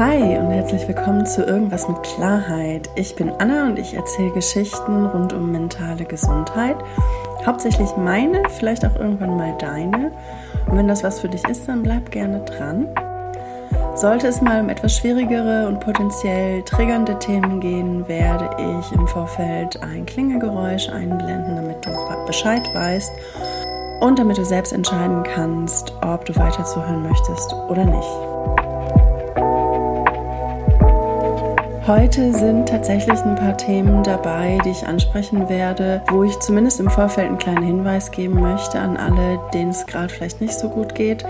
Hi und herzlich willkommen zu Irgendwas mit Klarheit. Ich bin Anna und ich erzähle Geschichten rund um mentale Gesundheit. Hauptsächlich meine, vielleicht auch irgendwann mal deine. Und wenn das was für dich ist, dann bleib gerne dran. Sollte es mal um etwas schwierigere und potenziell triggernde Themen gehen, werde ich im Vorfeld ein Klingelgeräusch einblenden, damit du Bescheid weißt und damit du selbst entscheiden kannst, ob du weiter zuhören möchtest oder nicht. Heute sind tatsächlich ein paar Themen dabei, die ich ansprechen werde, wo ich zumindest im Vorfeld einen kleinen Hinweis geben möchte an alle, denen es gerade vielleicht nicht so gut geht.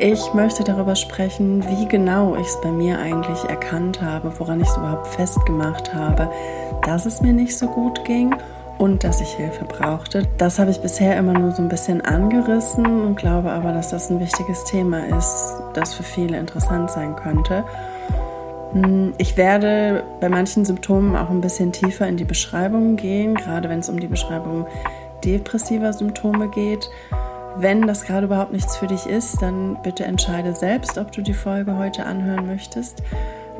Ich möchte darüber sprechen, wie genau ich es bei mir eigentlich erkannt habe, woran ich es überhaupt festgemacht habe, dass es mir nicht so gut ging und dass ich Hilfe brauchte. Das habe ich bisher immer nur so ein bisschen angerissen und glaube aber, dass das ein wichtiges Thema ist, das für viele interessant sein könnte. Hm, ich werde bei manchen Symptomen auch ein bisschen tiefer in die Beschreibung gehen, gerade wenn es um die Beschreibung depressiver Symptome geht. Wenn das gerade überhaupt nichts für dich ist, dann bitte entscheide selbst, ob du die Folge heute anhören möchtest.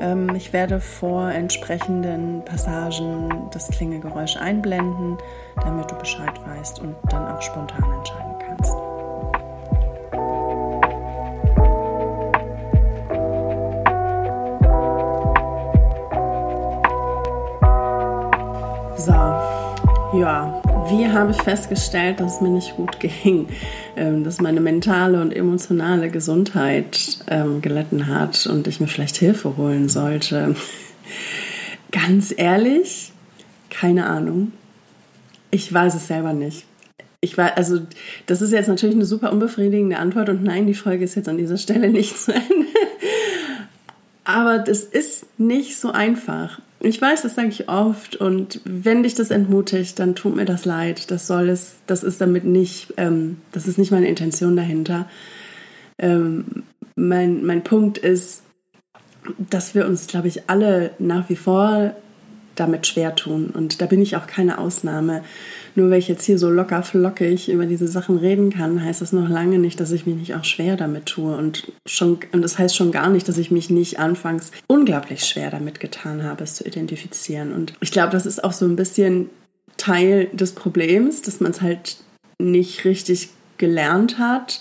Ähm, ich werde vor entsprechenden Passagen das Klingelgeräusch einblenden, damit du Bescheid weißt und dann auch spontan entscheiden kannst. Ja, wie habe ich festgestellt, dass es mir nicht gut ging, ähm, dass meine mentale und emotionale Gesundheit ähm, gelitten hat und ich mir vielleicht Hilfe holen sollte? Ganz ehrlich, keine Ahnung. Ich weiß es selber nicht. Ich weiß, also das ist jetzt natürlich eine super unbefriedigende Antwort und nein, die Folge ist jetzt an dieser Stelle nicht zu Ende. Aber das ist nicht so einfach. Ich weiß, das sage ich oft und wenn dich das entmutigt, dann tut mir das leid. Das soll es, das ist damit nicht, ähm, das ist nicht meine Intention dahinter. Ähm, mein, mein Punkt ist, dass wir uns, glaube ich, alle nach wie vor damit schwer tun. Und da bin ich auch keine Ausnahme. Nur weil ich jetzt hier so locker flockig über diese Sachen reden kann, heißt das noch lange nicht, dass ich mich nicht auch schwer damit tue. Und, schon, und das heißt schon gar nicht, dass ich mich nicht anfangs unglaublich schwer damit getan habe, es zu identifizieren. Und ich glaube, das ist auch so ein bisschen Teil des Problems, dass man es halt nicht richtig gelernt hat,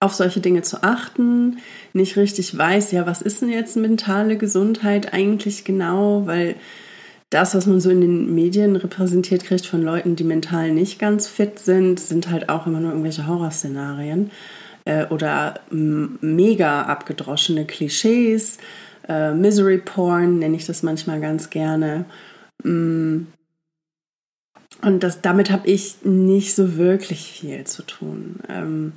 auf solche Dinge zu achten, nicht richtig weiß, ja, was ist denn jetzt mentale Gesundheit eigentlich genau, weil das, was man so in den Medien repräsentiert kriegt von Leuten, die mental nicht ganz fit sind, sind halt auch immer nur irgendwelche Horrorszenarien äh, oder mega abgedroschene Klischees. Äh, Misery Porn nenne ich das manchmal ganz gerne. Mm. Und das, damit habe ich nicht so wirklich viel zu tun. Ähm,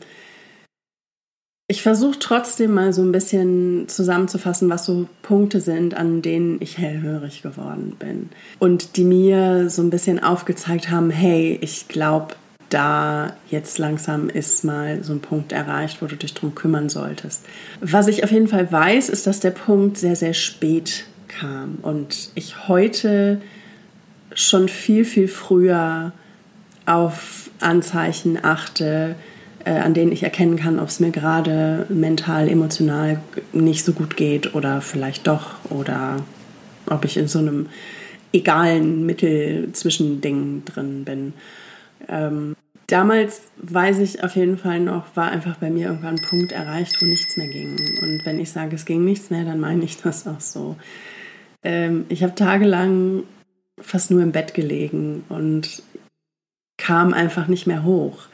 ich versuche trotzdem mal so ein bisschen zusammenzufassen, was so Punkte sind, an denen ich hellhörig geworden bin. Und die mir so ein bisschen aufgezeigt haben, hey, ich glaube, da jetzt langsam ist mal so ein Punkt erreicht, wo du dich drum kümmern solltest. Was ich auf jeden Fall weiß, ist, dass der Punkt sehr, sehr spät kam und ich heute schon viel, viel früher auf Anzeichen achte, an denen ich erkennen kann, ob es mir gerade mental, emotional nicht so gut geht oder vielleicht doch oder ob ich in so einem egalen Mittel-Zwischending drin bin. Ähm, damals weiß ich auf jeden Fall noch, war einfach bei mir irgendwann ein Punkt erreicht, wo nichts mehr ging. Und wenn ich sage, es ging nichts mehr, dann meine ich das auch so. Ähm, ich habe tagelang fast nur im Bett gelegen und kam einfach nicht mehr hoch.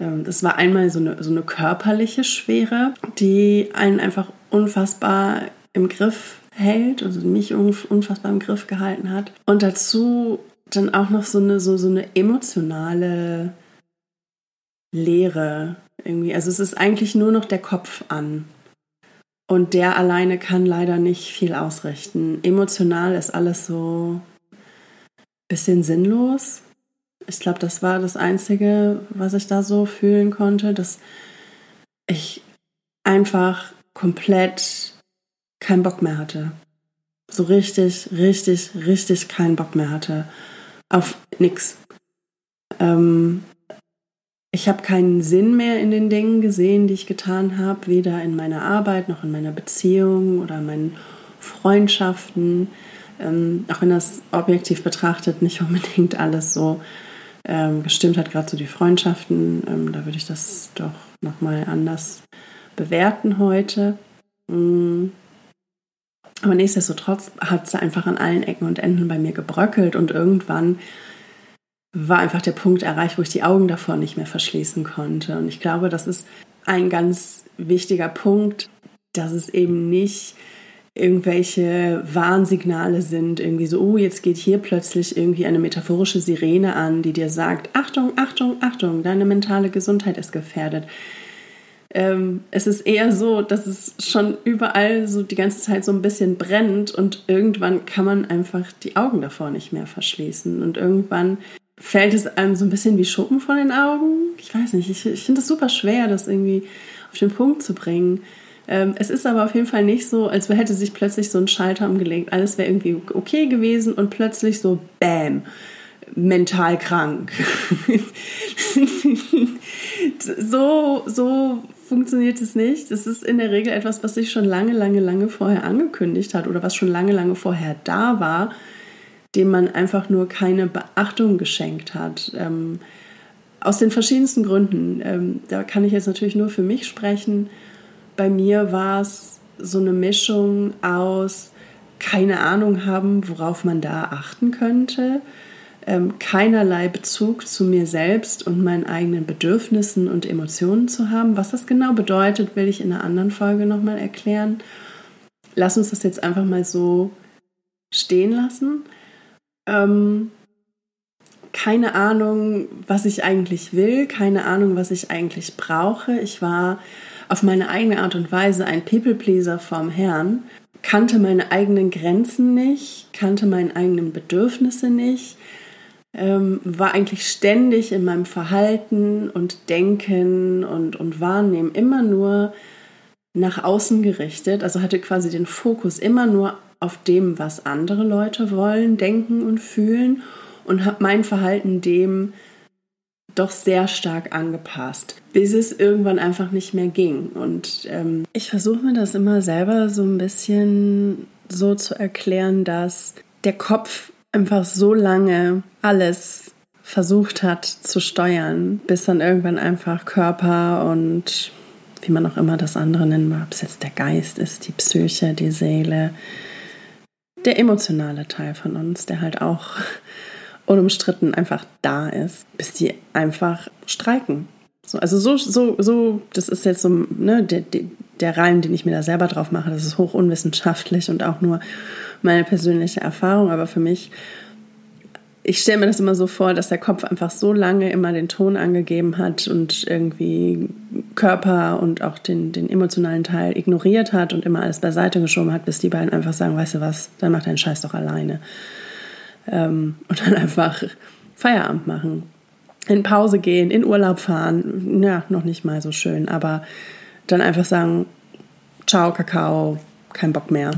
Ähm, das war einmal so eine, so eine körperliche Schwere, die einen einfach unfassbar im Griff hält, also mich unfassbar im Griff gehalten hat. Und dazu dann auch noch so eine, so, so eine emotionale Leere irgendwie. Also es ist eigentlich nur noch der Kopf an. Und der alleine kann leider nicht viel ausrichten. Emotional ist alles so ein bisschen sinnlos. Ich glaube, das war das Einzige, was ich da so fühlen konnte, dass ich einfach komplett keinen Bock mehr hatte. So richtig, richtig, richtig keinen Bock mehr hatte. Auf nix. Ähm, ich habe keinen Sinn mehr in den Dingen gesehen, die ich getan habe, weder in meiner Arbeit noch in meiner Beziehung oder in meinen Freundschaften, ähm, auch wenn das objektiv betrachtet nicht unbedingt alles so ähm, gestimmt hat, gerade so die Freundschaften, ähm, da würde ich das doch nochmal anders bewerten heute. Mhm. Aber nichtsdestotrotz hat es einfach an allen Ecken und Enden bei mir gebröckelt und irgendwann war einfach der Punkt erreicht, wo ich die Augen davor nicht mehr verschließen konnte. Und ich glaube, das ist ein ganz wichtiger Punkt, dass es eben nicht irgendwelche Warnsignale sind, irgendwie so, oh, jetzt geht hier plötzlich irgendwie eine metaphorische Sirene an, die dir sagt, Achtung, Achtung, Achtung, deine mentale Gesundheit ist gefährdet. Ähm, es ist eher so, dass es schon überall so die ganze Zeit so ein bisschen brennt und irgendwann kann man einfach die Augen davor nicht mehr verschließen und irgendwann fällt es einem so ein bisschen wie Schuppen von den Augen. Ich weiß nicht, ich, ich finde es super schwer, das irgendwie auf den Punkt zu bringen. Ähm, es ist aber auf jeden Fall nicht so, als hätte sich plötzlich so ein Schalter umgelegt. Alles wäre irgendwie okay gewesen und plötzlich so Bäm, mental krank. so, so funktioniert es nicht. Es ist in der Regel etwas, was sich schon lange, lange, lange vorher angekündigt hat oder was schon lange, lange vorher da war, dem man einfach nur keine Beachtung geschenkt hat. Ähm, aus den verschiedensten Gründen. Ähm, da kann ich jetzt natürlich nur für mich sprechen bei mir war es so eine Mischung aus keine Ahnung haben, worauf man da achten könnte, ähm, keinerlei Bezug zu mir selbst und meinen eigenen Bedürfnissen und Emotionen zu haben. Was das genau bedeutet, will ich in einer anderen Folge nochmal erklären. Lass uns das jetzt einfach mal so stehen lassen. Ähm, keine Ahnung, was ich eigentlich will, keine Ahnung, was ich eigentlich brauche. Ich war auf meine eigene Art und Weise ein People-Pleaser vom Herrn, kannte meine eigenen Grenzen nicht, kannte meine eigenen Bedürfnisse nicht, ähm, war eigentlich ständig in meinem Verhalten und Denken und, und Wahrnehmen immer nur nach außen gerichtet, also hatte quasi den Fokus immer nur auf dem, was andere Leute wollen, denken und fühlen und habe mein Verhalten dem doch sehr stark angepasst, bis es irgendwann einfach nicht mehr ging. Und ähm, ich versuche mir das immer selber so ein bisschen so zu erklären, dass der Kopf einfach so lange alles versucht hat zu steuern, bis dann irgendwann einfach Körper und wie man auch immer das andere nennen mag, ob es jetzt der Geist ist, die Psyche, die Seele, der emotionale Teil von uns, der halt auch unumstritten einfach da ist, bis die einfach streiken. So, also so, so, so, das ist jetzt so, ne, der, der Reim, den ich mir da selber drauf mache, das ist hoch unwissenschaftlich und auch nur meine persönliche Erfahrung, aber für mich, ich stelle mir das immer so vor, dass der Kopf einfach so lange immer den Ton angegeben hat und irgendwie Körper und auch den, den emotionalen Teil ignoriert hat und immer alles beiseite geschoben hat, bis die beiden einfach sagen, weißt du was, dann mach deinen Scheiß doch alleine ähm, und dann einfach Feierabend machen. In Pause gehen, in Urlaub fahren, ja, noch nicht mal so schön, aber dann einfach sagen, ciao, Kakao, kein Bock mehr.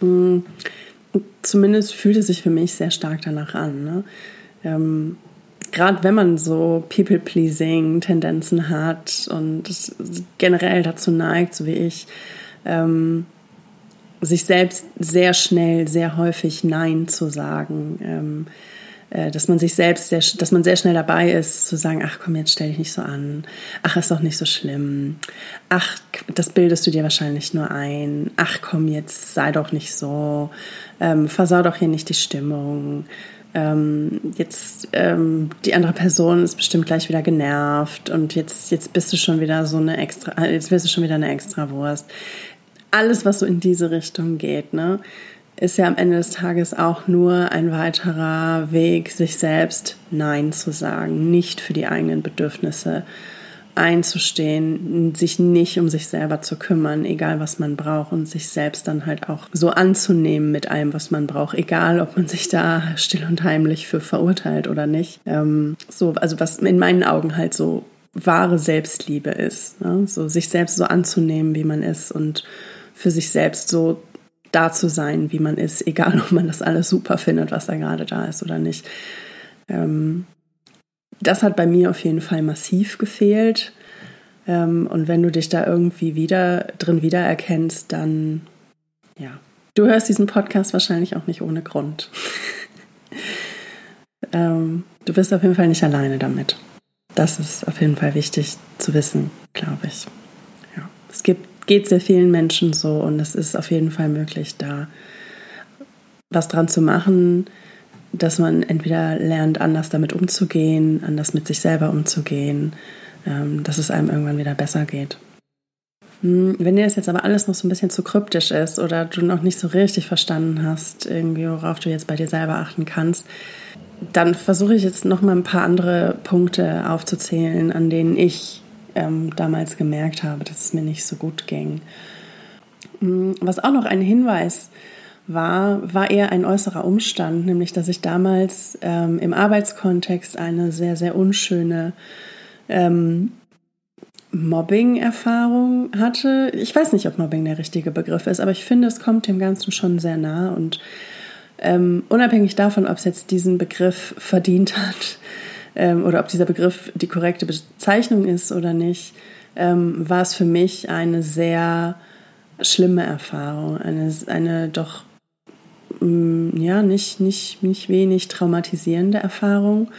Mhm. Zumindest fühlt es sich für mich sehr stark danach an. Ne? Ähm, Gerade wenn man so People-Pleasing-Tendenzen hat und generell dazu neigt, so wie ich, ähm, sich selbst sehr schnell, sehr häufig Nein zu sagen. Ähm, äh, dass man sich selbst sehr, dass man sehr schnell dabei ist, zu sagen, ach komm, jetzt stell dich nicht so an, ach, ist doch nicht so schlimm, ach, das bildest du dir wahrscheinlich nur ein, ach komm, jetzt sei doch nicht so, ähm, versau doch hier nicht die Stimmung. Ähm, jetzt ähm, die andere Person ist bestimmt gleich wieder genervt und jetzt, jetzt bist du schon wieder so eine extra, äh, jetzt wirst du schon wieder eine extra Wurst alles, was so in diese Richtung geht, ne, ist ja am Ende des Tages auch nur ein weiterer Weg, sich selbst Nein zu sagen, nicht für die eigenen Bedürfnisse einzustehen, sich nicht um sich selber zu kümmern, egal was man braucht und sich selbst dann halt auch so anzunehmen mit allem, was man braucht, egal ob man sich da still und heimlich für verurteilt oder nicht. Ähm, so, also was in meinen Augen halt so wahre Selbstliebe ist, ne? so sich selbst so anzunehmen, wie man ist und für sich selbst so da zu sein, wie man ist, egal ob man das alles super findet, was da gerade da ist oder nicht. Ähm, das hat bei mir auf jeden Fall massiv gefehlt. Ähm, und wenn du dich da irgendwie wieder drin wiedererkennst, dann ja, du hörst diesen Podcast wahrscheinlich auch nicht ohne Grund. ähm, du bist auf jeden Fall nicht alleine damit. Das ist auf jeden Fall wichtig zu wissen, glaube ich. Ja. Es gibt, geht sehr vielen Menschen so und es ist auf jeden Fall möglich, da was dran zu machen, dass man entweder lernt, anders damit umzugehen, anders mit sich selber umzugehen, ähm, dass es einem irgendwann wieder besser geht. Hm, wenn dir das jetzt aber alles noch so ein bisschen zu kryptisch ist oder du noch nicht so richtig verstanden hast, irgendwie worauf du jetzt bei dir selber achten kannst, dann versuche ich jetzt noch mal ein paar andere Punkte aufzuzählen, an denen ich ähm, damals gemerkt habe, dass es mir nicht so gut ging. Hm, was auch noch ein Hinweis war, war eher ein äußerer Umstand, nämlich dass ich damals ähm, im Arbeitskontext eine sehr, sehr unschöne ähm, Mobbing-Erfahrung hatte. Ich weiß nicht, ob Mobbing der richtige Begriff ist, aber ich finde, es kommt dem Ganzen schon sehr nah und ähm, unabhängig davon, ob es jetzt diesen Begriff verdient hat ähm, oder ob dieser Begriff die korrekte Bezeichnung ist oder nicht, ähm, war es für mich eine sehr schlimme Erfahrung, eine, eine doch mh, mm, ja nicht, nicht, nicht wenig traumatisierende Erfahrung,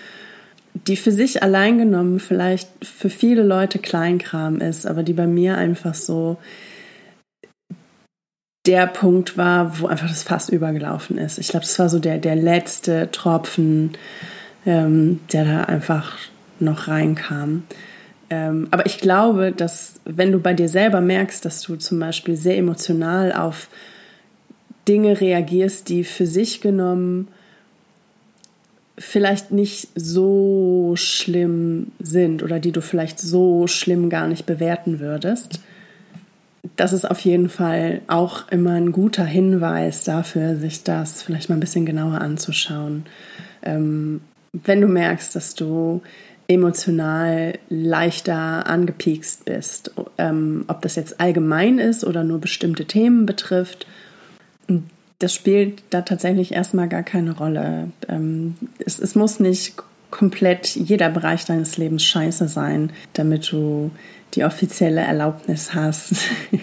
die für sich allein genommen vielleicht für viele Leute Kleinkram ist, aber die bei mir einfach so der Punkt war, wo einfach das Fass übergelaufen ist. Ich glaube, das war so der, der letzte Tropfen, ähm, der da einfach noch reinkam. Ähm, aber ich glaube, dass wenn du bei dir selber merkst, dass du zum Beispiel sehr emotional auf Dinge reagierst, die für sich genommen vielleicht nicht so schlimm sind oder die du vielleicht so schlimm gar nicht bewerten würdest, das ist auf jeden Fall auch immer ein guter Hinweis dafür, sich das vielleicht mal ein bisschen genauer anzuschauen. Ähm, wenn du merkst, dass du emotional leichter angepiekst bist, ähm, ob das jetzt allgemein ist oder nur bestimmte Themen betrifft, das spielt da tatsächlich erstmal gar keine Rolle. Ähm, es, es muss nicht komplett jeder Bereich deines Lebens scheiße sein, damit du die offizielle Erlaubnis hast,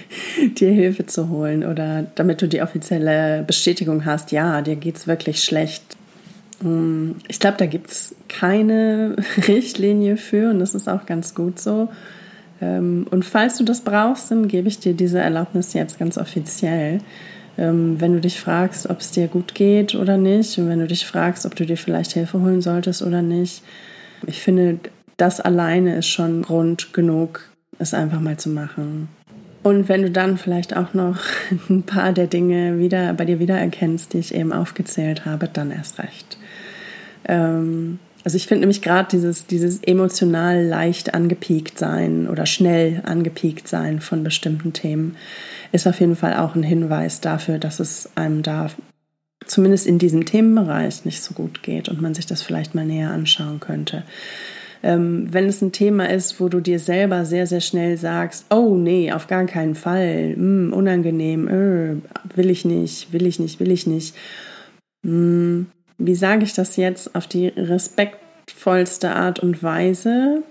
dir Hilfe zu holen oder damit du die offizielle Bestätigung hast, ja, dir geht es wirklich schlecht. Hm, ich glaube, da gibt es keine Richtlinie für und das ist auch ganz gut so. Ähm, und falls du das brauchst, dann gebe ich dir diese Erlaubnis jetzt ganz offiziell. Ähm, wenn du dich fragst, ob es dir gut geht oder nicht und wenn du dich fragst, ob du dir vielleicht Hilfe holen solltest oder nicht. Ich finde, das alleine ist schon Grund genug, es einfach mal zu machen. Und wenn du dann vielleicht auch noch ein paar der Dinge wieder bei dir wiedererkennst, die ich eben aufgezählt habe, dann erst recht. Ähm, also ich finde nämlich gerade dieses, dieses emotional leicht angepiekt sein oder schnell angepiekt sein von bestimmten Themen ist auf jeden Fall auch ein Hinweis dafür, dass es einem da zumindest in diesem Themenbereich nicht so gut geht und man sich das vielleicht mal näher anschauen könnte. Ähm, wenn es ein Thema ist, wo du dir selber sehr, sehr schnell sagst, oh nee, auf gar keinen Fall, mm, unangenehm, äh, will ich nicht, will ich nicht, will ich nicht. Mm, wie sage ich das jetzt auf die respektvollste Art und Weise?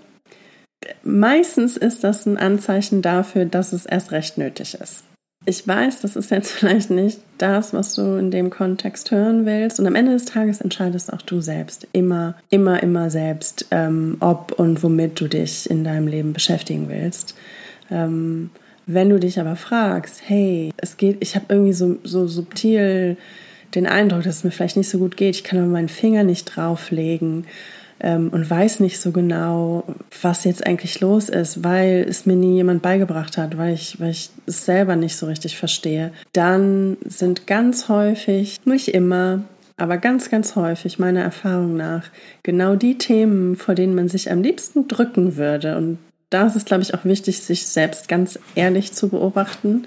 Meistens ist das ein Anzeichen dafür, dass es erst recht nötig ist ich weiß, das ist jetzt vielleicht nicht das, was du in dem Kontext hören willst. Und am Ende des Tages entscheidest auch du selbst. Immer, immer, immer selbst, ähm, ob und womit du dich in deinem Leben beschäftigen willst. Ähm, wenn du dich aber fragst, hey, es geht, ich habe irgendwie so, so subtil den Eindruck, dass es mir vielleicht nicht so gut geht, ich kann aber meinen Finger nicht drauflegen ähm, und weiß nicht so genau, was jetzt eigentlich los ist, weil es mir nie jemand beigebracht hat, weil ich, weil ich es selber nicht so richtig verstehe, dann sind ganz häufig, nicht immer, aber ganz, ganz häufig meiner Erfahrung nach genau die Themen, vor denen man sich am liebsten drücken würde. Und da ist es, glaube ich, auch wichtig, sich selbst ganz ehrlich zu beobachten.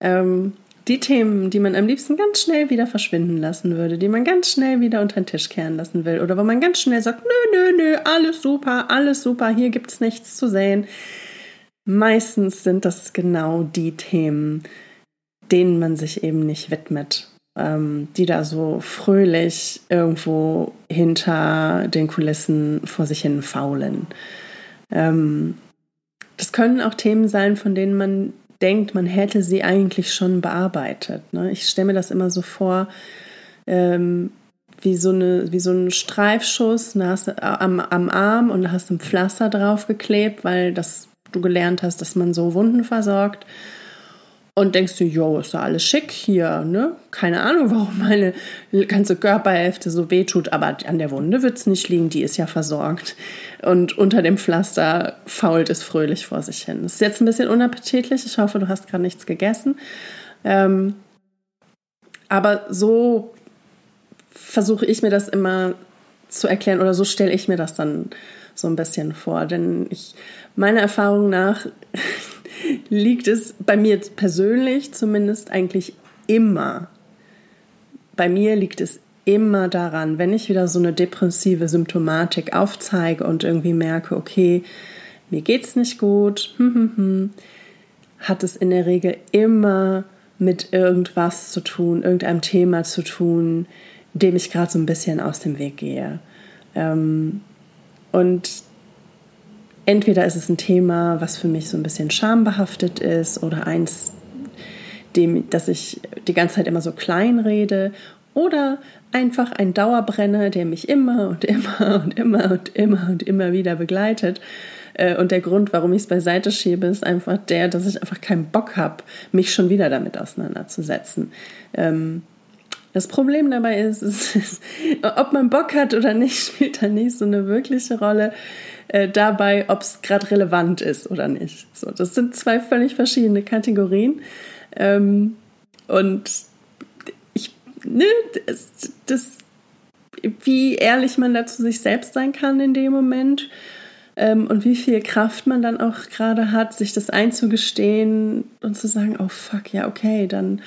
Ähm, die Themen, die man am liebsten ganz schnell wieder verschwinden lassen würde, die man ganz schnell wieder unter den Tisch kehren lassen will oder wo man ganz schnell sagt, nö, nö, nö, alles super, alles super, hier gibt es nichts zu sehen. Meistens sind das genau die Themen, denen man sich eben nicht widmet, ähm, die da so fröhlich irgendwo hinter den Kulissen vor sich hin faulen. Ähm, das können auch Themen sein, von denen man denkt, man hätte sie eigentlich schon bearbeitet. Ne? Ich stelle mir das immer so vor, ähm, wie so, eine, wie so ein Streifschuss hast du am, am Arm und hast ein Pflaster draufgeklebt, weil das, du gelernt hast, dass man so Wunden versorgt und denkst du, jo, ist da alles schick hier, ne? Keine Ahnung, warum meine ganze Körperhälfte so wehtut, aber an der Wunde wird es nicht liegen, die ist ja versorgt. Und unter dem Pflaster fault es fröhlich vor sich hin. Das ist jetzt ein bisschen unappetitlich, ich hoffe, du hast gerade nichts gegessen. Ähm, aber so versuche ich mir das immer zu erklären oder so stelle ich mir das dann so ein bisschen vor. Denn ich, meiner Erfahrung nach liegt es bei mir persönlich zumindest eigentlich immer. Bei mir liegt es immer daran, wenn ich wieder so eine depressive Symptomatik aufzeige und irgendwie merke, okay, mir geht's nicht gut, hm, hm, hm, hat es in der Regel immer mit irgendwas zu tun, irgendeinem Thema zu tun, dem ich gerade so ein bisschen aus dem Weg gehe. Ähm, und entweder ist es ein Thema, was für mich so ein bisschen schambehaftet ist oder eins, dem, dass ich die ganze Zeit immer so klein rede oder einfach ein Dauerbrenner, der mich immer und immer und immer und immer und immer wieder begleitet. Äh, und der Grund, warum ich es beiseite schiebe, ist einfach der, dass ich einfach keinen Bock habe, mich schon wieder damit auseinanderzusetzen. Ähm, das Problem dabei ist, ist, ob man Bock hat oder nicht, spielt da nicht so eine wirkliche Rolle äh, dabei, ob es gerade relevant ist oder nicht. So, das sind zwei völlig verschiedene Kategorien. Ähm, und ich, ne, das, das, wie ehrlich man da zu sich selbst sein kann in dem Moment ähm, und wie viel Kraft man dann auch gerade hat, sich das einzugestehen und zu sagen, oh fuck, ja, okay, dann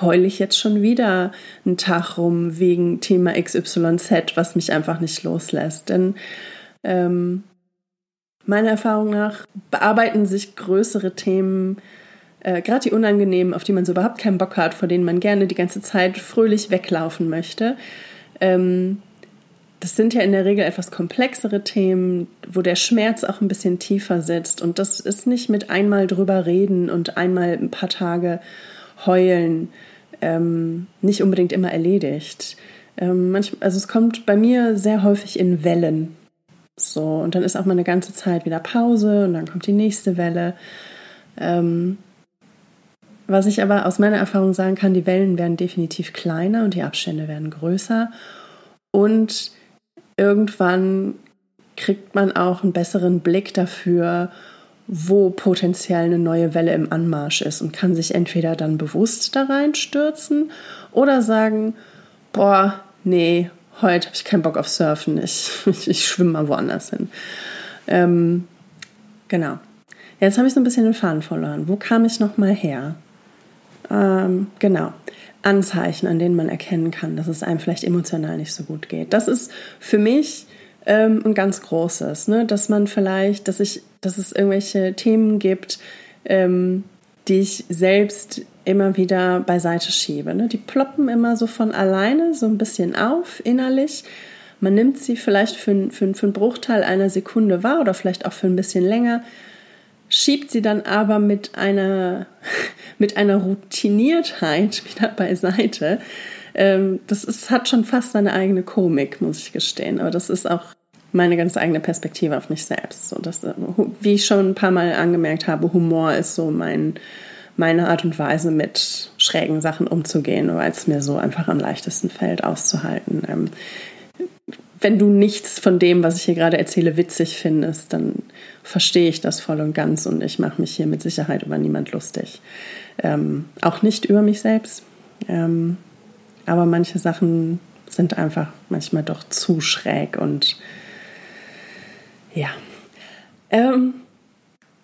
heule ich jetzt schon wieder einen Tag rum wegen Thema XYZ, was mich einfach nicht loslässt. Denn ähm, meiner Erfahrung nach bearbeiten sich größere Themen, äh, gerade die unangenehmen, auf die man so überhaupt keinen Bock hat, vor denen man gerne die ganze Zeit fröhlich weglaufen möchte. Ähm, das sind ja in der Regel etwas komplexere Themen, wo der Schmerz auch ein bisschen tiefer sitzt. Und das ist nicht mit einmal drüber reden und einmal ein paar Tage heulen ähm, nicht unbedingt immer erledigt. Ähm, manchmal, also es kommt bei mir sehr häufig in Wellen. So, und dann ist auch mal eine ganze Zeit wieder Pause und dann kommt die nächste Welle. Ähm, was ich aber aus meiner Erfahrung sagen kann, die Wellen werden definitiv kleiner und die Abstände werden größer. Und irgendwann kriegt man auch einen besseren Blick dafür, wo potenziell eine neue Welle im Anmarsch ist und kann sich entweder dann bewusst da reinstürzen oder sagen, boah, nee, heute habe ich keinen Bock auf Surfen, ich, ich, ich schwimme mal woanders hin. Ähm, genau. Jetzt habe ich so ein bisschen den Faden verloren. Wo kam ich nochmal her? Ähm, genau. Anzeichen, an denen man erkennen kann, dass es einem vielleicht emotional nicht so gut geht. Das ist für mich ähm, ein ganz großes, ne? dass man vielleicht, dass ich, dass es irgendwelche Themen gibt, ähm, die ich selbst immer wieder beiseite schiebe. Ne? Die ploppen immer so von alleine so ein bisschen auf innerlich. Man nimmt sie vielleicht für, für, für einen Bruchteil einer Sekunde wahr oder vielleicht auch für ein bisschen länger, schiebt sie dann aber mit einer, mit einer Routiniertheit wieder beiseite, ähm, das ist, hat schon fast seine eigene Komik, muss ich gestehen. Aber das ist auch meine ganz eigene Perspektive auf mich selbst. So, dass, äh, wie ich schon ein paar Mal angemerkt habe, Humor ist so mein, meine Art und Weise, mit schrägen Sachen umzugehen, weil es mir so einfach am leichtesten fällt, auszuhalten. Ähm, wenn du nichts von dem, was ich hier gerade erzähle, witzig findest, dann verstehe ich das voll und ganz und ich mache mich hier mit Sicherheit über niemand lustig. Ähm, auch nicht über mich selbst. Ähm, aber manche Sachen sind einfach manchmal doch zu schräg und ja. Ähm,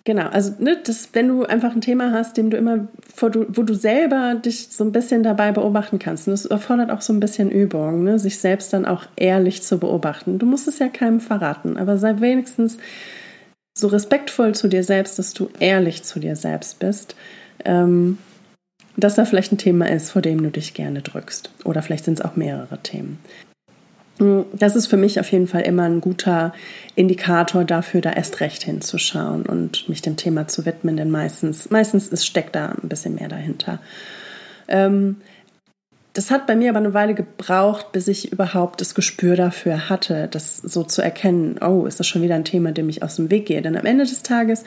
genau, also ne, das, wenn du einfach ein Thema hast, dem du immer, wo du, wo du selber dich so ein bisschen dabei beobachten kannst, und das erfordert auch so ein bisschen Übung, ne, sich selbst dann auch ehrlich zu beobachten. Du musst es ja keinem verraten, aber sei wenigstens so respektvoll zu dir selbst, dass du ehrlich zu dir selbst bist. Ähm, dass da vielleicht ein Thema ist, vor dem du dich gerne drückst. Oder vielleicht sind es auch mehrere Themen. Mm, das ist für mich auf jeden Fall immer ein guter Indikator dafür, da erst recht hinzuschauen und mich dem Thema zu widmen, denn meistens, meistens ist, steckt da ein bisschen mehr dahinter. Ähm, das hat bei mir aber eine Weile gebraucht, bis ich überhaupt das Gespür dafür hatte, das so zu erkennen, oh, ist das schon wieder ein Thema, dem ich aus dem Weg gehe. Denn am Ende des Tages,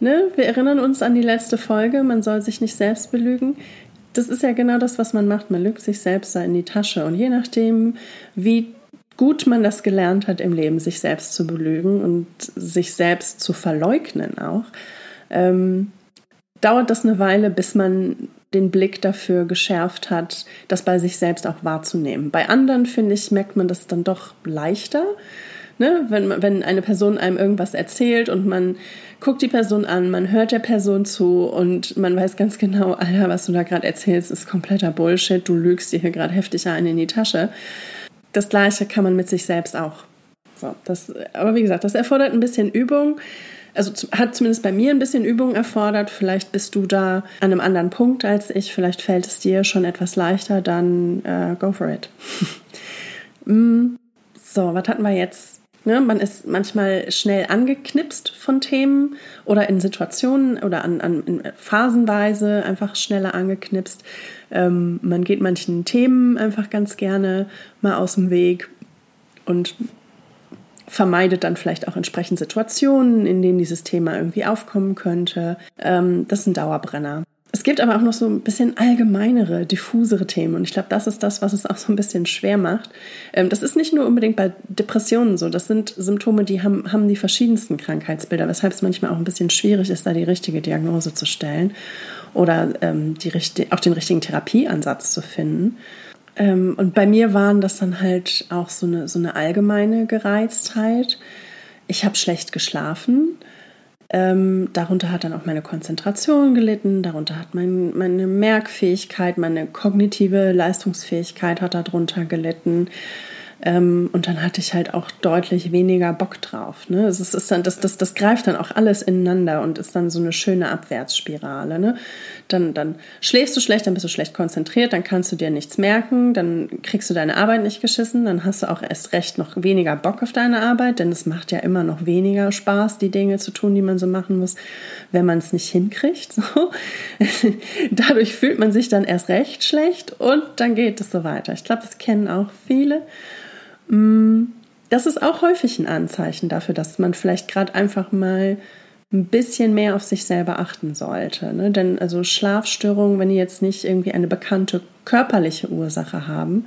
ne, wir erinnern uns an die letzte Folge, man soll sich nicht selbst belügen das ist ja genau das, was man macht. Man lügt sich selbst da in die Tasche. Und je nachdem, wie gut man das gelernt hat im Leben, sich selbst zu belügen und sich selbst zu verleugnen auch, ähm, dauert das eine Weile, bis man den Blick dafür geschärft hat, das bei sich selbst auch wahrzunehmen. Bei anderen, finde ich, merkt man das dann doch leichter. Ne? Wenn, wenn eine Person einem irgendwas erzählt und man guckt die Person an, man hört der Person zu und man weiß ganz genau, Alter, was du da gerade erzählst, ist kompletter Bullshit, du lügst dir hier gerade heftig einen in die Tasche. Das gleiche kann man mit sich selbst auch. So, das, aber wie gesagt, das erfordert ein bisschen Übung. Also hat zumindest bei mir ein bisschen Übung erfordert. Vielleicht bist du da an einem anderen Punkt als ich. Vielleicht fällt es dir schon etwas leichter. Dann äh, go for it. Mm, so, was hatten wir jetzt? Ne, man ist manchmal schnell angeknipst von Themen oder in Situationen oder an, an phasenweise einfach schneller angeknipst. Ähm, man geht manchen Themen einfach ganz gerne mal aus dem Weg und vermeidet dann vielleicht auch entsprechend Situationen, in denen dieses Thema irgendwie aufkommen könnte. Ähm, das ein Dauerbrenner. Es gibt aber auch noch so ein bisschen allgemeinere, diffusere Themen und ich glaube, das ist das, was es auch so ein bisschen schwer macht. Ähm, das ist nicht nur unbedingt bei Depressionen so, das sind Symptome, die haben, haben die verschiedensten Krankheitsbilder, weshalb es manchmal auch ein bisschen schwierig ist, da die richtige Diagnose zu stellen oder ähm, die, auch den richtigen Therapieansatz zu finden. Ähm, und bei mir waren das dann halt auch so eine, so eine allgemeine Gereiztheit. Ich habe schlecht geschlafen ähm, darunter hat dann auch meine Konzentration gelitten, darunter hat mein, meine Merkfähigkeit, meine kognitive Leistungsfähigkeit hat darunter gelitten. Ähm, und dann hatte ich halt auch deutlich weniger Bock drauf. Ne? Es ist, ist dann, das, das, das greift dann auch alles ineinander und ist dann so eine schöne Abwärtsspirale. Ne? Dann, dann schläfst du schlecht, dann bist du schlecht konzentriert, dann kannst du dir nichts merken, dann kriegst du deine Arbeit nicht geschissen, dann hast du auch erst recht noch weniger Bock auf deine Arbeit, denn es macht ja immer noch weniger Spaß, die Dinge zu tun, die man so machen muss, wenn man es nicht hinkriegt. So. Dadurch fühlt man sich dann erst recht schlecht und dann geht es so weiter. Ich glaube, das kennen auch viele. Mm, das ist auch häufig ein Anzeichen dafür, dass man vielleicht gerade einfach mal ein bisschen mehr auf sich selber achten sollte. Ne? Denn also Schlafstörungen, wenn die jetzt nicht irgendwie eine bekannte körperliche Ursache haben,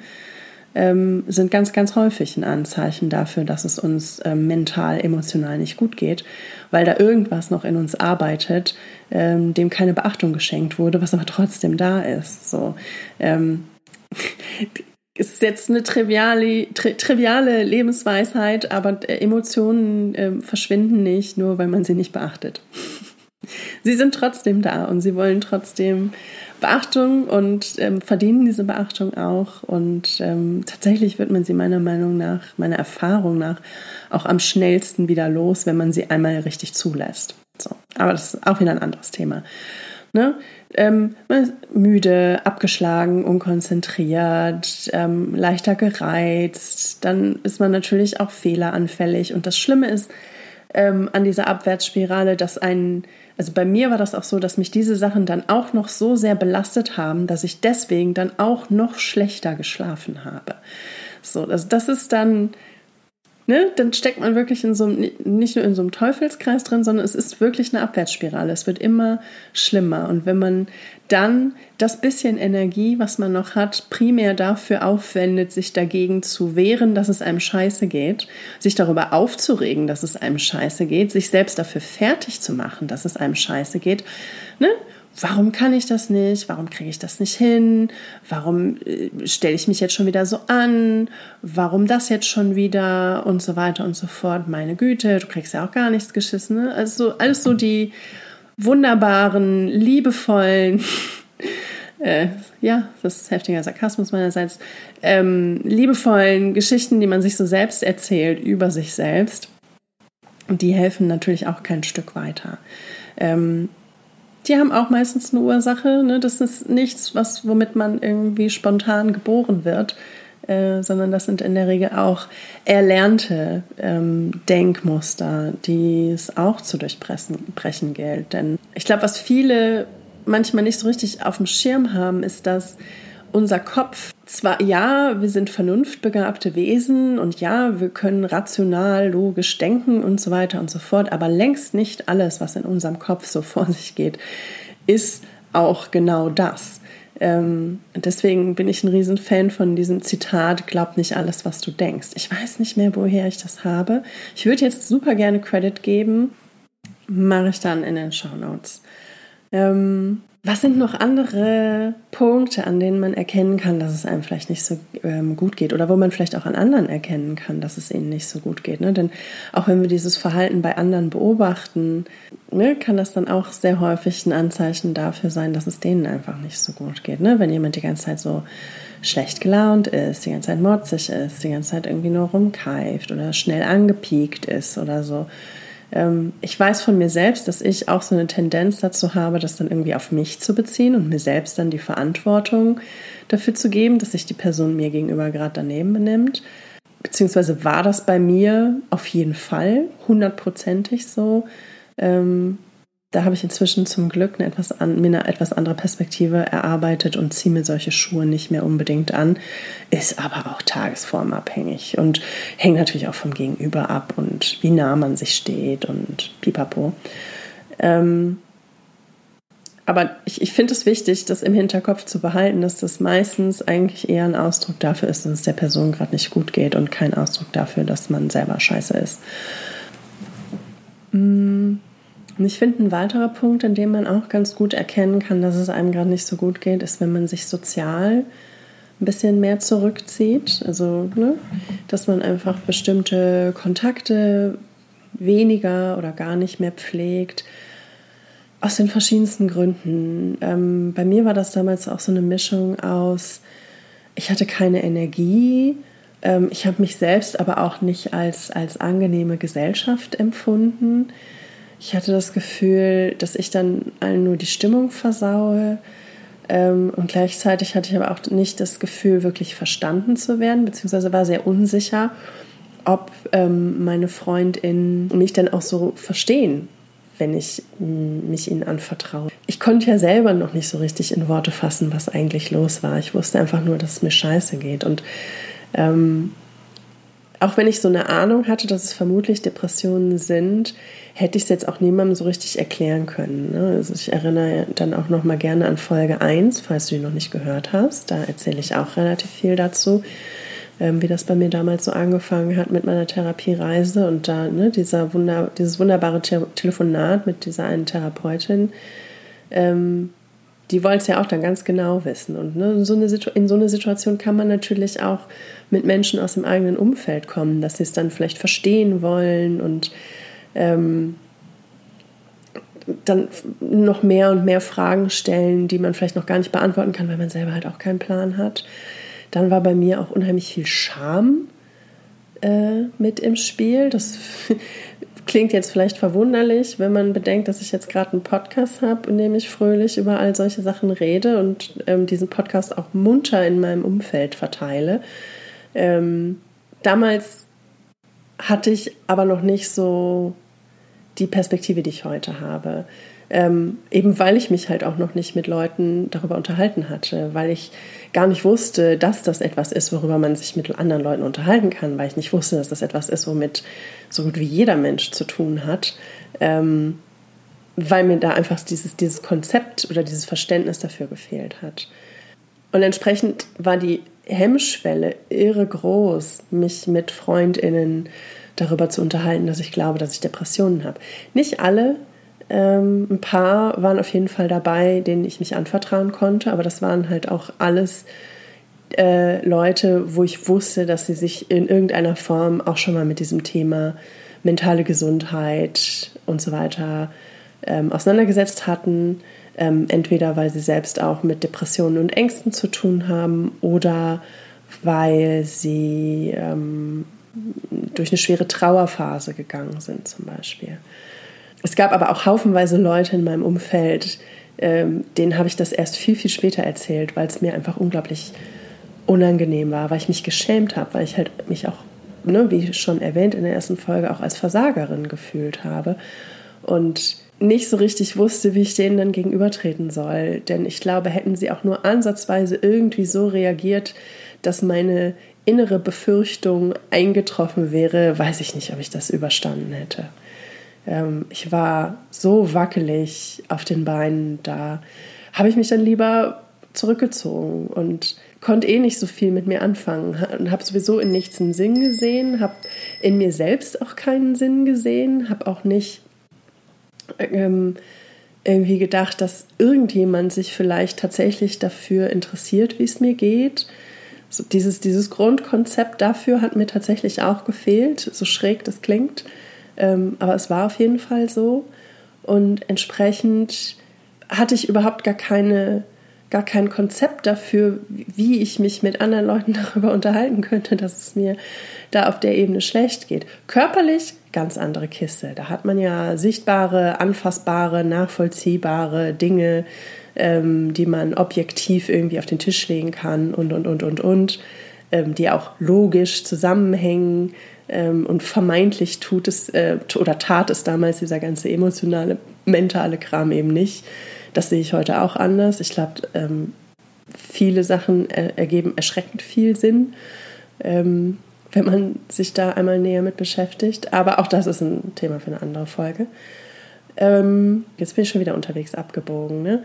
ähm, sind ganz, ganz häufig ein Anzeichen dafür, dass es uns ähm, mental, emotional nicht gut geht, weil da irgendwas noch in uns arbeitet, ähm, dem keine Beachtung geschenkt wurde, was aber trotzdem da ist. So, ähm, ist jetzt eine triviale, tri triviale Lebensweisheit, aber äh, Emotionen äh, verschwinden nicht, nur weil man sie nicht beachtet. sie sind trotzdem da und sie wollen trotzdem Beachtung und ähm, verdienen diese Beachtung auch. Und ähm, tatsächlich wird man sie meiner Meinung nach, meiner Erfahrung nach, auch am schnellsten wieder los, wenn man sie einmal richtig zulässt. So. Aber das ist auch wieder ein anderes Thema. Ne? Ähm, man ist müde, abgeschlagen, unkonzentriert, ähm, leichter gereizt. Dann ist man natürlich auch fehleranfällig. Und das Schlimme ist ähm, an dieser Abwärtsspirale, dass ein, also bei mir war das auch so, dass mich diese Sachen dann auch noch so sehr belastet haben, dass ich deswegen dann auch noch schlechter geschlafen habe. So, also das ist dann ne, dann steckt man wirklich in so einem, nicht nur in so einem Teufelskreis drin, sondern es ist wirklich eine Abwärtsspirale. Es wird immer schlimmer. Und wenn man dann das bisschen Energie, was man noch hat, primär dafür aufwendet, sich dagegen zu wehren, dass es einem scheiße geht, sich darüber aufzuregen, dass es einem scheiße geht, sich selbst dafür fertig zu machen, dass es einem scheiße geht, ne? Warum kann ich das nicht? Warum kriege ich das nicht hin? Warum äh, stelle ich mich jetzt schon wieder so an? Warum das jetzt schon wieder? Und so weiter und so fort. Meine Güte, du kriegst ja auch gar nichts geschissen. Ne? Also alles so die wunderbaren, liebevollen, äh, ja, das ist heftiger Sarkasmus meinerseits, ähm, liebevollen Geschichten, die man sich so selbst erzählt über sich selbst. Und die helfen natürlich auch kein Stück weiter. Ähm, die haben auch meistens eine Ursache. Ne? Das ist nichts, was, womit man irgendwie spontan geboren wird. äh, sondern das sind in der Regel auch erlernte ähm, Denkmuster, die es auch zu durchbrechen gilt. Denn ich glaube, was viele manchmal nicht so richtig auf dem Schirm haben, ist, dass unser Kopf zwar, ja, wir sind vernunftbegabte Wesen und ja, wir können rational, logisch denken und so weiter und so fort, aber längst nicht alles, was in unserem Kopf so vor sich geht, ist auch genau das. Ähm, deswegen bin ich ein Riesenfan von diesem Zitat, glaub nicht alles, was du denkst. Ich weiß nicht mehr, woher ich das habe. Ich würde jetzt super gerne Credit geben, mache ich dann in den Show Notes. Ähm, was sind noch andere Punkte, an denen man erkennen kann, dass es einem vielleicht nicht so ähm, gut geht oder wo man vielleicht auch an anderen erkennen kann, dass es ihnen nicht so gut geht? Ne? Denn auch wenn wir dieses Verhalten bei anderen beobachten, ne, kann das dann auch sehr häufig ein Anzeichen dafür sein, dass es denen einfach nicht so gut geht. Ne? Wenn jemand die ganze Zeit so schlecht gelaunt ist, die ganze Zeit motzig ist, die ganze Zeit irgendwie nur rumkeift oder schnell angepiekt ist oder so ich weiß von mir selbst, dass ich auch so eine Tendenz dazu habe, das dann irgendwie auf mich zu beziehen und mir selbst dann die Verantwortung dafür zu geben, dass sich die Person mir gegenüber gerade daneben benimmt. Beziehungsweise war das bei mir auf jeden Fall hundertprozentig so. Ähm, da habe ich inzwischen zum Glück eine etwas, an, mir eine etwas andere Perspektive erarbeitet und ziehe mir solche Schuhe nicht mehr unbedingt an. Ist aber auch tagesformabhängig und hängt natürlich auch vom Gegenüber ab und wie nah man sich steht und pipapo. Ähm, aber ich, ich finde es wichtig, das im Hinterkopf zu behalten, dass das meistens eigentlich eher ein Ausdruck dafür ist, dass es der Person gerade nicht gut geht und kein Ausdruck dafür, dass man selber scheiße ist. Mm. Und ich finde, ein weiterer Punkt, an dem man auch ganz gut erkennen kann, dass es einem gerade nicht so gut geht, ist, wenn man sich sozial ein bisschen mehr zurückzieht. Also, ne, dass man einfach bestimmte Kontakte weniger oder gar nicht mehr pflegt. Aus den verschiedensten Gründen. Ähm, bei mir war das damals auch so eine Mischung aus, ich hatte keine Energie, ähm, ich habe mich selbst aber auch nicht als, als angenehme Gesellschaft empfunden. Ich hatte das Gefühl, dass ich dann allen nur die Stimmung versaue. Ähm, und gleichzeitig hatte ich aber auch nicht das Gefühl, wirklich verstanden zu werden, beziehungsweise war sehr unsicher, ob ähm, meine Freundinnen mich dann auch so verstehen, wenn ich mich ihnen anvertraue. Ich konnte ja selber noch nicht so richtig in Worte fassen, was eigentlich los war. Ich wusste einfach nur, dass es mir scheiße geht. Und ähm, auch wenn ich so eine Ahnung hatte, dass es vermutlich Depressionen sind, hätte ich es jetzt auch niemandem so richtig erklären können. Ne? Also ich erinnere dann auch noch mal gerne an Folge 1, falls du die noch nicht gehört hast. Da erzähle ich auch relativ viel dazu, ähm, wie das bei mir damals so angefangen hat mit meiner Therapiereise und da ne, dieser Wunder, dieses wunderbare Telefonat mit dieser einen Therapeutin. Ähm, die wollte es ja auch dann ganz genau wissen. Und ne, so eine in so eine Situation kann man natürlich auch mit Menschen aus dem eigenen Umfeld kommen, dass sie es dann vielleicht verstehen wollen und ähm, dann noch mehr und mehr Fragen stellen, die man vielleicht noch gar nicht beantworten kann, weil man selber halt auch keinen Plan hat. Dann war bei mir auch unheimlich viel Scham äh, mit im Spiel. Das klingt jetzt vielleicht verwunderlich, wenn man bedenkt, dass ich jetzt gerade einen Podcast habe, in dem ich fröhlich über all solche Sachen rede und ähm, diesen Podcast auch munter in meinem Umfeld verteile. Ähm, damals hatte ich aber noch nicht so die Perspektive, die ich heute habe. Ähm, eben weil ich mich halt auch noch nicht mit Leuten darüber unterhalten hatte, weil ich gar nicht wusste, dass das etwas ist, worüber man sich mit anderen Leuten unterhalten kann, weil ich nicht wusste, dass das etwas ist, womit so gut wie jeder Mensch zu tun hat, ähm, weil mir da einfach dieses, dieses Konzept oder dieses Verständnis dafür gefehlt hat. Und entsprechend war die Hemmschwelle irre groß, mich mit Freundinnen darüber zu unterhalten, dass ich glaube, dass ich Depressionen habe. Nicht alle, ähm, ein paar waren auf jeden Fall dabei, denen ich mich anvertrauen konnte, aber das waren halt auch alles äh, Leute, wo ich wusste, dass sie sich in irgendeiner Form auch schon mal mit diesem Thema mentale Gesundheit und so weiter ähm, auseinandergesetzt hatten. Ähm, entweder weil sie selbst auch mit Depressionen und Ängsten zu tun haben oder weil sie ähm, durch eine schwere Trauerphase gegangen sind zum Beispiel. Es gab aber auch haufenweise Leute in meinem Umfeld, ähm, denen habe ich das erst viel, viel später erzählt, weil es mir einfach unglaublich unangenehm war, weil ich mich geschämt habe, weil ich halt mich auch, ne, wie schon erwähnt in der ersten Folge, auch als Versagerin gefühlt habe und nicht so richtig wusste, wie ich denen dann gegenübertreten soll. Denn ich glaube, hätten sie auch nur ansatzweise irgendwie so reagiert, dass meine innere Befürchtung eingetroffen wäre, weiß ich nicht, ob ich das überstanden hätte. Ähm, ich war so wackelig auf den Beinen, da habe ich mich dann lieber zurückgezogen und konnte eh nicht so viel mit mir anfangen und habe sowieso in nichts einen Sinn gesehen, habe in mir selbst auch keinen Sinn gesehen, habe auch nicht ähm, irgendwie gedacht, dass irgendjemand sich vielleicht tatsächlich dafür interessiert, wie es mir geht. So dieses, dieses Grundkonzept dafür hat mir tatsächlich auch gefehlt, so schräg das klingt. Ähm, aber es war auf jeden Fall so. Und entsprechend hatte ich überhaupt gar keine gar kein Konzept dafür, wie ich mich mit anderen Leuten darüber unterhalten könnte, dass es mir da auf der Ebene schlecht geht. Körperlich ganz andere Kiste. Da hat man ja sichtbare, anfassbare, nachvollziehbare Dinge, ähm, die man objektiv irgendwie auf den Tisch legen kann und, und, und, und, und, ähm, die auch logisch zusammenhängen. Ähm, und vermeintlich tut es äh, oder tat es damals dieser ganze emotionale, mentale Kram eben nicht. Das sehe ich heute auch anders. Ich glaube, ähm, viele Sachen ergeben erschreckend viel Sinn, ähm, wenn man sich da einmal näher mit beschäftigt. Aber auch das ist ein Thema für eine andere Folge. Ähm, jetzt bin ich schon wieder unterwegs abgebogen. Ne?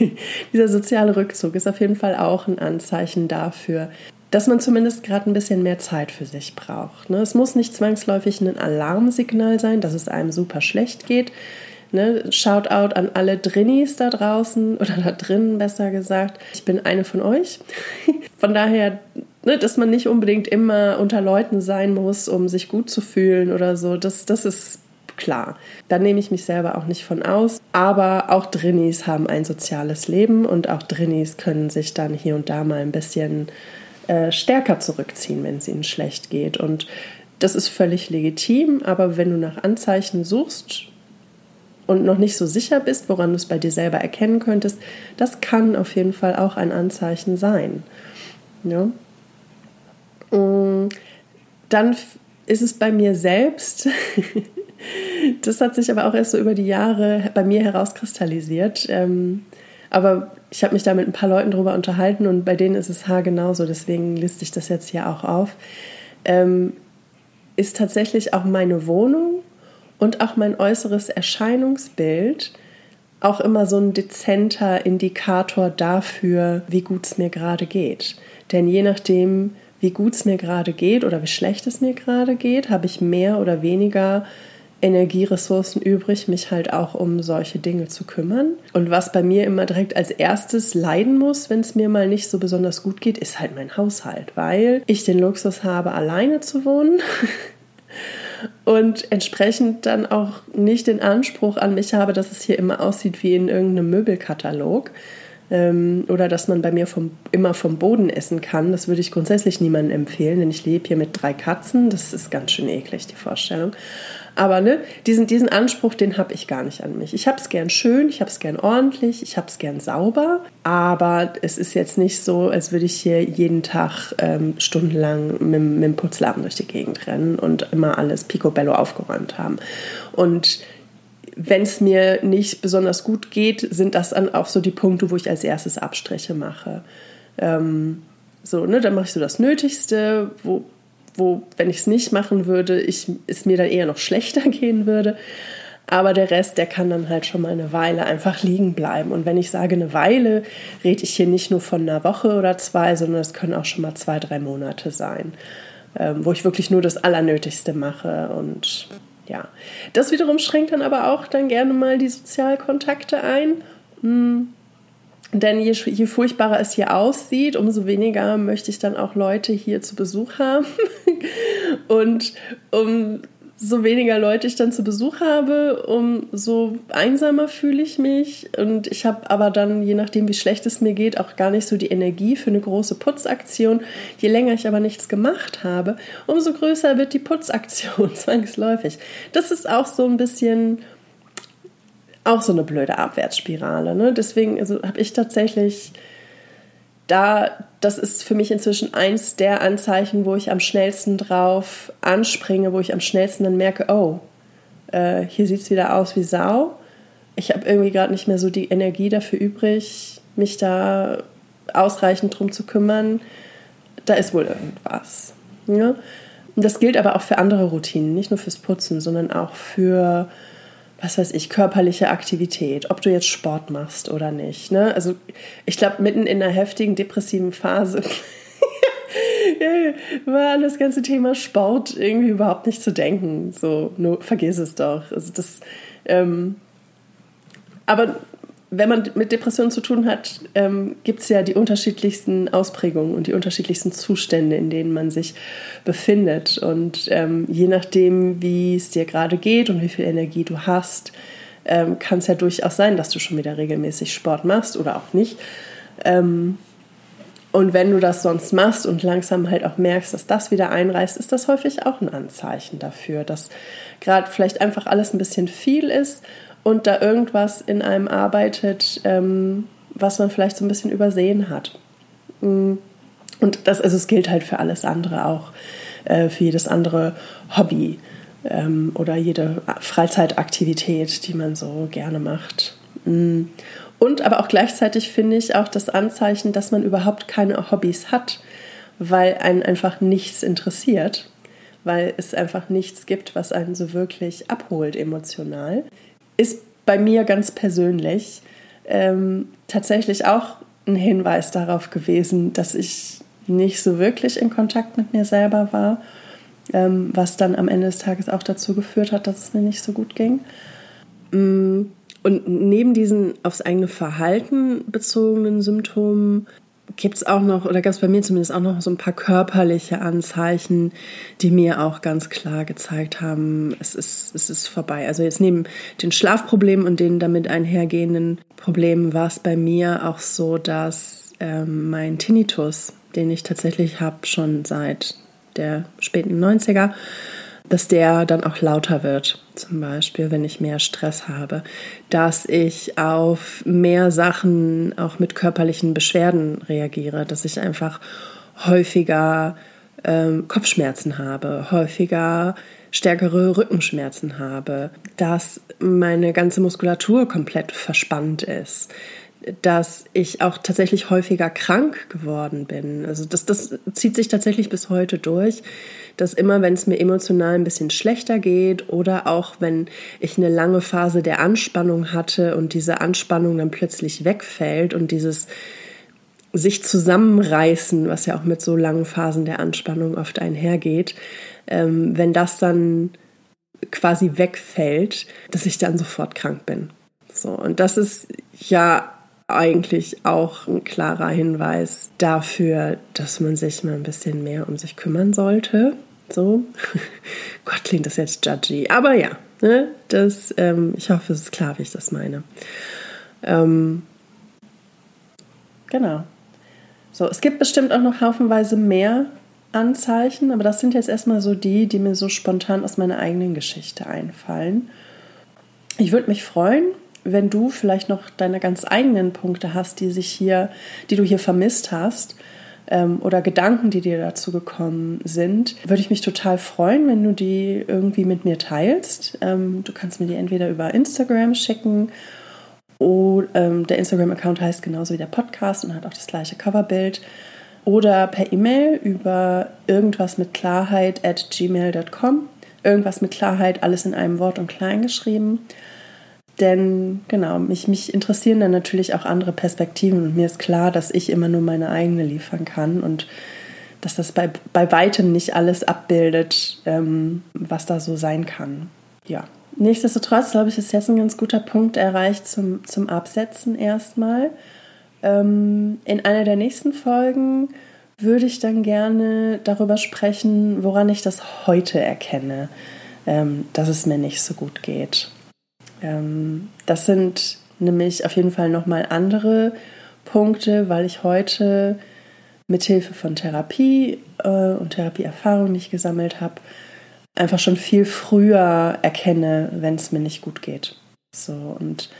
Dieser soziale Rückzug ist auf jeden Fall auch ein Anzeichen dafür, dass man zumindest gerade ein bisschen mehr Zeit für sich braucht. Ne? Es muss nicht zwangsläufig ein Alarmsignal sein, dass es einem super schlecht geht, Ne, Shoutout an alle Drinnies da draußen oder da drinnen besser gesagt. Ich bin eine von euch. Von daher, ne, dass man nicht unbedingt immer unter Leuten sein muss, um sich gut zu fühlen oder so, das, das ist klar. Da nehme ich mich selber auch nicht von aus. Aber auch Drinnies haben ein soziales Leben und auch Drinnies können sich dann hier und da mal ein bisschen äh, stärker zurückziehen, wenn es ihnen schlecht geht. Und das ist völlig legitim, aber wenn du nach Anzeichen suchst, und noch nicht so sicher bist, woran du es bei dir selber erkennen könntest, das kann auf jeden Fall auch ein Anzeichen sein. Ja? Mm, dann ist es bei mir selbst, das hat sich aber auch erst so über die Jahre bei mir herauskristallisiert. Ähm, aber ich habe mich da mit ein paar Leuten drüber unterhalten und bei denen ist es haargenauso, deswegen liste ich das jetzt hier auch auf. Ähm, ist tatsächlich auch meine Wohnung und auch mein äußeres Erscheinungsbild auch immer so ein dezenter Indikator dafür, wie gut es mir gerade geht. Denn je nachdem, wie gut es mir gerade geht oder wie schlecht es mir gerade geht, habe ich mehr oder weniger Energieressourcen übrig, mich halt auch um solche Dinge zu kümmern. Und was bei mir immer direkt als erstes leiden muss, wenn es mir mal nicht so besonders gut geht, ist halt mein Haushalt, weil ich den Luxus habe, alleine zu wohnen. und entsprechend dann auch nicht den Anspruch an mich habe, dass es hier immer aussieht wie in irgendeinem Möbelkatalog oder dass man bei mir vom, immer vom Boden essen kann. Das würde ich grundsätzlich niemandem empfehlen, denn ich lebe hier mit drei Katzen. Das ist ganz schön eklig, die Vorstellung. Aber ne, diesen, diesen Anspruch, den habe ich gar nicht an mich. Ich habe es gern schön, ich habe es gern ordentlich, ich habe es gern sauber, aber es ist jetzt nicht so, als würde ich hier jeden Tag ähm, stundenlang mit, mit dem Putzlappen durch die Gegend rennen und immer alles picobello aufgeräumt haben. Und wenn es mir nicht besonders gut geht, sind das dann auch so die Punkte, wo ich als erstes Abstriche mache. Ähm, so, ne, dann mache ich so das Nötigste, wo wo, wenn ich es nicht machen würde, ich, es mir dann eher noch schlechter gehen würde. Aber der Rest, der kann dann halt schon mal eine Weile einfach liegen bleiben. Und wenn ich sage eine Weile, rede ich hier nicht nur von einer Woche oder zwei, sondern es können auch schon mal zwei, drei Monate sein, ähm, wo ich wirklich nur das Allernötigste mache. Und ja, das wiederum schränkt dann aber auch dann gerne mal die Sozialkontakte ein. Hm denn je, je, furchtbarer es hier aussieht, umso weniger möchte ich dann auch Leute hier zu Besuch haben. Und umso weniger Leute ich dann zu Besuch habe, umso einsamer fühle ich mich. Und ich habe aber dann, je nachdem, wie schlecht es mir geht, auch gar nicht so die Energie für eine große Putzaktion. Je länger ich aber nichts gemacht habe, umso größer wird die Putzaktion zwangsläufig. Das ist auch so ein bisschen auch so eine blöde Abwärtsspirale. Ne? Deswegen also, habe ich tatsächlich da, das ist für mich inzwischen eins der Anzeichen, wo ich am schnellsten drauf anspringe, wo ich am schnellsten dann merke, oh, äh, hier sieht es wieder aus wie Sau. Ich habe irgendwie gerade nicht mehr so die Energie dafür übrig, mich da ausreichend drum zu kümmern. Da ist wohl irgendwas. Ja? Und das gilt aber auch für andere Routinen, nicht nur fürs Putzen, sondern auch für was weiß ich, körperliche Aktivität, ob du jetzt Sport machst oder nicht. Ne? Also ich glaube, mitten in einer heftigen depressiven Phase war an das ganze Thema Sport irgendwie überhaupt nicht zu denken. So, nur vergiss es doch. Also das, ähm, aber wenn man mit Depressionen zu tun hat, ähm, gibt es ja die unterschiedlichsten Ausprägungen und die unterschiedlichsten Zustände, in denen man sich befindet. Und ähm, je nachdem, wie es dir gerade geht und wie viel Energie du hast, ähm, kann es ja durchaus sein, dass du schon wieder regelmäßig Sport machst oder auch nicht. Ähm, und wenn du das sonst machst und langsam halt auch merkst, dass das wieder einreißt, ist das häufig auch ein Anzeichen dafür, dass gerade vielleicht einfach alles ein bisschen viel ist und da irgendwas in einem arbeitet, ähm, was man vielleicht so ein bisschen übersehen hat. Mm. Und das, also es gilt halt für alles andere auch, äh, für jedes andere Hobby ähm, oder jede Freizeitaktivität, die man so gerne macht. Mm. Und aber auch gleichzeitig finde ich auch das Anzeichen, dass man überhaupt keine Hobbys hat, weil einen einfach nichts interessiert, weil es einfach nichts gibt, was einen so wirklich abholt emotional ist bei mir ganz persönlich ähm, tatsächlich auch ein Hinweis darauf gewesen, dass ich nicht so wirklich in Kontakt mit mir selber war, ähm, was dann am Ende des Tages auch dazu geführt hat, dass es mir nicht so gut ging. Mm, und neben diesen aufs eigene Verhalten bezogenen Symptomen gibt es auch noch, oder gab es bei mir zumindest auch noch so ein paar körperliche Anzeichen, die mir auch ganz klar gezeigt haben, es ist, es ist vorbei. Also jetzt neben den Schlafproblemen und den damit einhergehenden Problemen war es bei mir auch so, dass ähm, mein Tinnitus, den ich tatsächlich habe schon seit der späten 90er, dass der dann auch lauter wird, zum Beispiel, wenn ich mehr Stress habe, dass ich auf mehr Sachen auch mit körperlichen Beschwerden reagiere, dass ich einfach häufiger ähm, Kopfschmerzen habe, häufiger stärkere Rückenschmerzen habe, dass meine ganze Muskulatur komplett verspannt ist, dass ich auch tatsächlich häufiger krank geworden bin. Also das, das zieht sich tatsächlich bis heute durch, dass immer, wenn es mir emotional ein bisschen schlechter geht oder auch wenn ich eine lange Phase der Anspannung hatte und diese Anspannung dann plötzlich wegfällt und dieses sich zusammenreißen, was ja auch mit so langen Phasen der Anspannung oft einhergeht, ähm, wenn das dann quasi wegfällt, dass ich dann sofort krank bin. So, und das ist ja eigentlich auch ein klarer Hinweis dafür, dass man sich mal ein bisschen mehr um sich kümmern sollte. So, Gott klingt das jetzt judgy, aber ja, ne, das, ähm, ich hoffe, es ist klar, wie ich das meine. Ähm, genau. So, es gibt bestimmt auch noch haufenweise mehr Anzeichen, aber das sind jetzt erstmal so die, die mir so spontan aus meiner eigenen Geschichte einfallen. Ich würde mich freuen, wenn du vielleicht noch deine ganz eigenen Punkte hast, die sich hier, die du hier vermisst hast ähm, oder Gedanken, die dir dazu gekommen sind, würde ich mich total freuen, wenn du die irgendwie mit mir teilst. Ähm, du kannst mir die entweder über Instagram schicken oder ähm, der Instagram-Account heißt genauso wie der Podcast und hat auch das gleiche Coverbild oder per E-Mail über irgendwas mit Klarheit at gmail.com. Irgendwas mit Klarheit, alles in einem Wort und klein geschrieben. Denn genau, mich, mich interessieren dann natürlich auch andere Perspektiven und mir ist klar, dass ich immer nur meine eigene liefern kann und dass das bei, bei weitem nicht alles abbildet, ähm, was da so sein kann. Ja. Nichtsdestotrotz, glaube ich, ist jetzt ein ganz guter Punkt erreicht zum, zum Absetzen erstmal. Ähm, in einer der nächsten Folgen würde ich dann gerne darüber sprechen, woran ich das heute erkenne, ähm, dass es mir nicht so gut geht. Ähm, das sind nämlich auf jeden Fall nochmal andere Punkte, weil ich heute mithilfe von Therapie äh, und Therapieerfahrung, die ich gesammelt habe, einfach schon viel früher erkenne, wenn es mir nicht gut geht. So und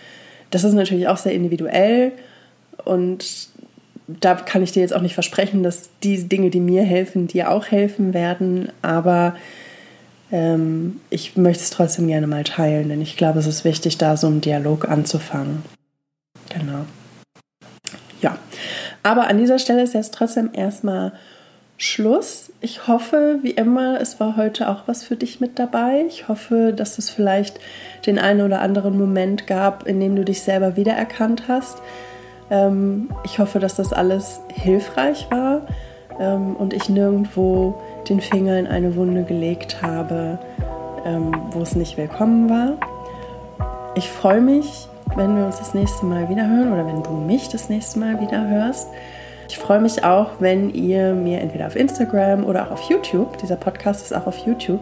das ist natürlich auch sehr individuell und da kann ich dir jetzt auch nicht versprechen, dass die Dinge, die mir helfen, dir auch helfen werden. Aber ähm, ich möchte es trotzdem gerne mal teilen, denn ich glaube, es ist wichtig, da so einen Dialog anzufangen. Genau. Ja, aber an dieser Stelle ist jetzt trotzdem erstmal Schluss. Ich hoffe, wie immer, es war heute auch was für dich mit dabei. Ich hoffe, dass es vielleicht den einen oder anderen Moment gab, in dem du dich selber wiedererkannt hast. Ähm, ich hoffe, dass das alles hilfreich war ähm, und ich nirgendwo den Finger in eine Wunde gelegt habe, ähm, wo es nicht willkommen war. Ich freue mich, wenn wir uns das nächste Mal wieder hören oder wenn du mich das nächste Mal wieder hörst. Ich freue mich auch, wenn ihr mir entweder auf Instagram oder auch auf YouTube, dieser Podcast ist auch auf YouTube,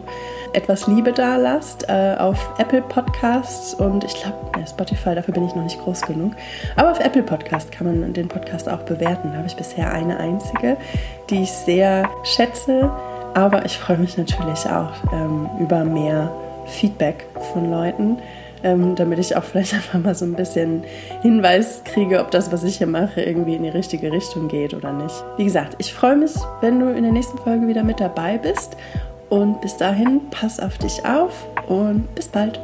etwas Liebe da lasst, äh, auf Apple Podcasts und ich glaube, Spotify, dafür bin ich noch nicht groß genug. Aber auf Apple Podcast kann man den Podcast auch bewerten. Da habe ich bisher eine einzige, die ich sehr schätze. Aber ich freue mich natürlich auch ähm, über mehr Feedback von Leuten ähm, damit ich auch vielleicht einfach mal so ein bisschen Hinweis kriege, ob das, was ich hier mache, irgendwie in die richtige Richtung geht oder nicht. Wie gesagt, ich freue mich, wenn du in der nächsten Folge wieder mit dabei bist. Und bis dahin, pass auf dich auf und bis bald.